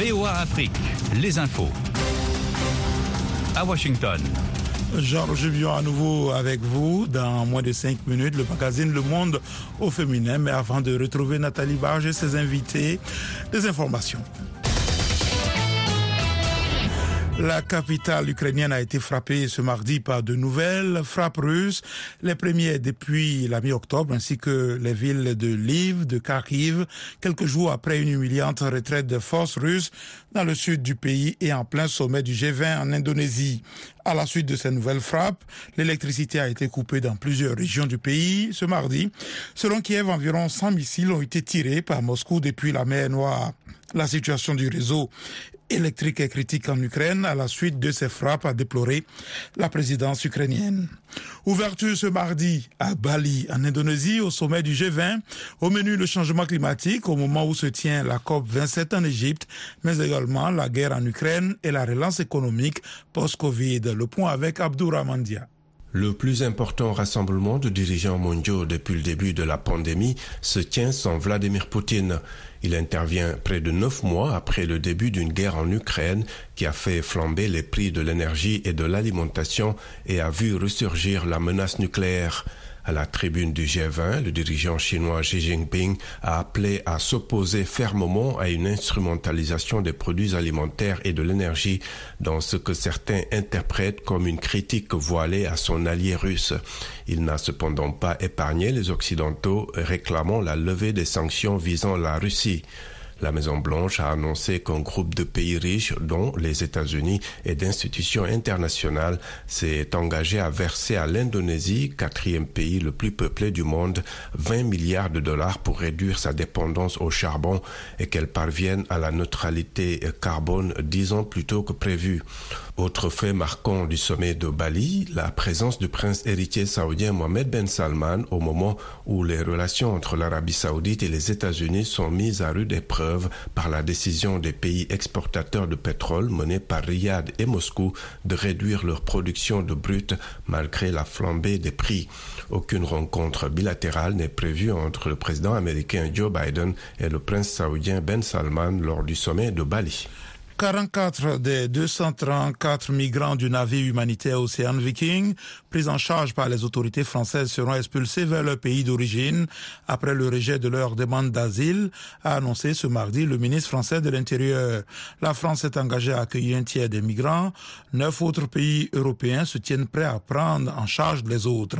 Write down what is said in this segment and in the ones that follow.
VOA Afrique, les infos. À Washington. Georges Vion à nouveau avec vous dans moins de 5 minutes, le magazine Le Monde au féminin. Mais avant de retrouver Nathalie Barge et ses invités, des informations. La capitale ukrainienne a été frappée ce mardi par de nouvelles frappes russes, les premières depuis la mi-octobre, ainsi que les villes de Lviv, de Kharkiv, quelques jours après une humiliante retraite de forces russes dans le sud du pays et en plein sommet du G20 en Indonésie. À la suite de ces nouvelles frappes, l'électricité a été coupée dans plusieurs régions du pays ce mardi. Selon Kiev, environ 100 missiles ont été tirés par Moscou depuis la mer Noire. La situation du réseau électrique est critique en Ukraine à la suite de ces frappes, a déploré la présidence ukrainienne. Ouverture ce mardi à Bali, en Indonésie, au sommet du G20. Au menu, le changement climatique au moment où se tient la COP 27 en Égypte, mais également la guerre en Ukraine et la relance économique post-Covid. Le point avec Abdouramandia. Le plus important rassemblement de dirigeants mondiaux depuis le début de la pandémie se tient sans Vladimir Poutine. Il intervient près de neuf mois après le début d'une guerre en Ukraine qui a fait flamber les prix de l'énergie et de l'alimentation et a vu ressurgir la menace nucléaire. À la tribune du G20, le dirigeant chinois Xi Jinping a appelé à s'opposer fermement à une instrumentalisation des produits alimentaires et de l'énergie dans ce que certains interprètent comme une critique voilée à son allié russe. Il n'a cependant pas épargné les Occidentaux réclamant la levée des sanctions visant la Russie. La Maison-Blanche a annoncé qu'un groupe de pays riches, dont les États-Unis et d'institutions internationales, s'est engagé à verser à l'Indonésie, quatrième pays le plus peuplé du monde, 20 milliards de dollars pour réduire sa dépendance au charbon et qu'elle parvienne à la neutralité carbone dix ans plus tôt que prévu. Autre fait marquant du sommet de Bali, la présence du prince héritier saoudien Mohamed Ben Salman au moment où les relations entre l'Arabie saoudite et les États-Unis sont mises à rude épreuve par la décision des pays exportateurs de pétrole menée par Riyad et Moscou de réduire leur production de brut malgré la flambée des prix. Aucune rencontre bilatérale n'est prévue entre le président américain Joe Biden et le prince saoudien Ben Salman lors du sommet de Bali. 44 des 234 migrants du navire humanitaire Océan Viking, pris en charge par les autorités françaises, seront expulsés vers leur pays d'origine après le rejet de leur demande d'asile, a annoncé ce mardi le ministre français de l'Intérieur. La France est engagée à accueillir un tiers des migrants. Neuf autres pays européens se tiennent prêts à prendre en charge les autres.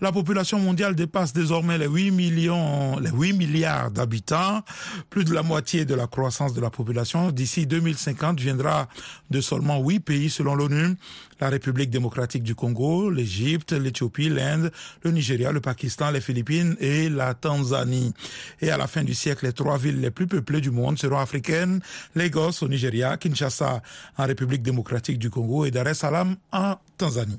La population mondiale dépasse désormais les 8 millions, les 8 milliards d'habitants, plus de la moitié de la croissance de la population d'ici 2050 viendra de seulement huit pays selon l'ONU. La République démocratique du Congo, l'Égypte, l'Éthiopie, l'Inde, le Nigeria, le Pakistan, les Philippines et la Tanzanie. Et à la fin du siècle, les trois villes les plus peuplées du monde seront africaines, Lagos au Nigeria, Kinshasa en République démocratique du Congo et Dar es Salaam en Tanzanie.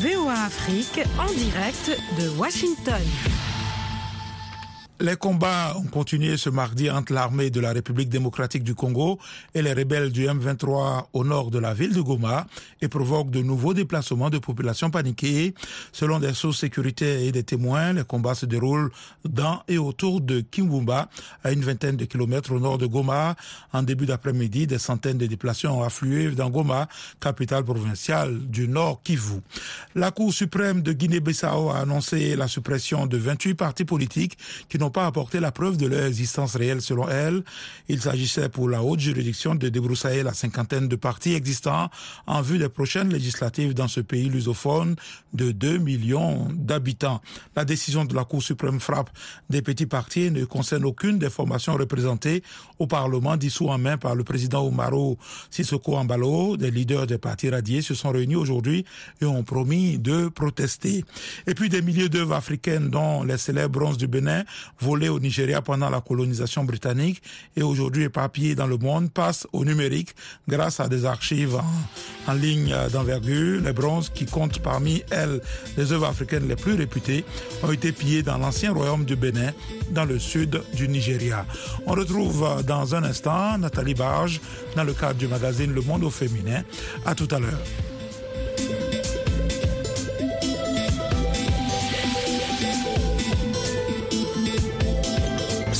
VOA Afrique en direct de Washington. Les combats ont continué ce mardi entre l'armée de la République démocratique du Congo et les rebelles du M23 au nord de la ville de Goma et provoquent de nouveaux déplacements de populations paniquées. Selon des sources sécuritaires et des témoins, les combats se déroulent dans et autour de Kimbumba, à une vingtaine de kilomètres au nord de Goma. En début d'après-midi, des centaines de déplacements ont afflué dans Goma, capitale provinciale du nord Kivu. La Cour suprême de Guinée-Bissau a annoncé la suppression de 28 partis politiques qui n'ont pas apporté la preuve de leur existence réelle selon elle. Il s'agissait pour la haute juridiction de débroussailler la cinquantaine de partis existants en vue des prochaines législatives dans ce pays lusophone de 2 millions d'habitants. La décision de la Cour suprême frappe des petits partis ne concerne aucune des formations représentées au Parlement dissous en main par le président Omaro Sissoko Ambalo. Des leaders des partis radiés se sont réunis aujourd'hui et ont promis de protester. Et puis des milliers d'œuvres africaines dont les célèbres bronzes du Bénin volé au Nigeria pendant la colonisation britannique et aujourd'hui éparpillé dans le monde passe au numérique grâce à des archives en, ligne d'envergure. Les bronzes qui comptent parmi elles les œuvres africaines les plus réputées ont été pillés dans l'ancien royaume du Bénin dans le sud du Nigeria. On retrouve dans un instant Nathalie Barge dans le cadre du magazine Le Monde au féminin. À tout à l'heure.